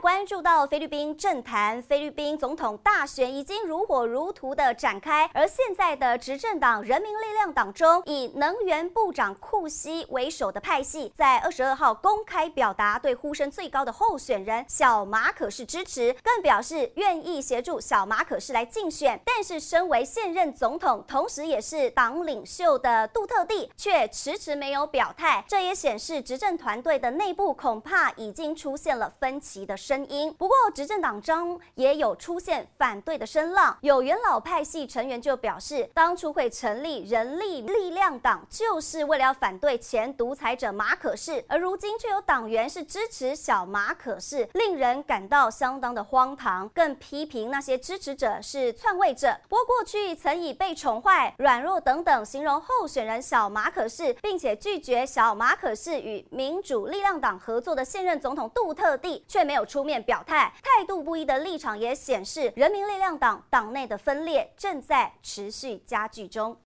关注到菲律宾政坛，菲律宾总统大选已经如火如荼的展开，而现在的执政党人民力量党中，以能源部长库西为首的派系，在二十二号公开表达对呼声最高的候选人小马可是支持，更表示愿意协助小马可是来竞选。但是，身为现任总统，同时也是党领袖的杜特地却迟迟没有表态，这也显示执政团队的内部恐怕已经出现了分歧。的声音，不过执政党中也有出现反对的声浪，有元老派系成员就表示，当初会成立人力力量党，就是为了要反对前独裁者马可仕，而如今却有党员是支持小马可仕，令人感到相当的荒唐，更批评那些支持者是篡位者。不过过去曾以被宠坏、软弱等等形容候选人小马可仕，并且拒绝小马可仕与民主力量党合作的现任总统杜特地，却没有。出书面表态，态度不一的立场也显示，人民力量党党内的分裂正在持续加剧中。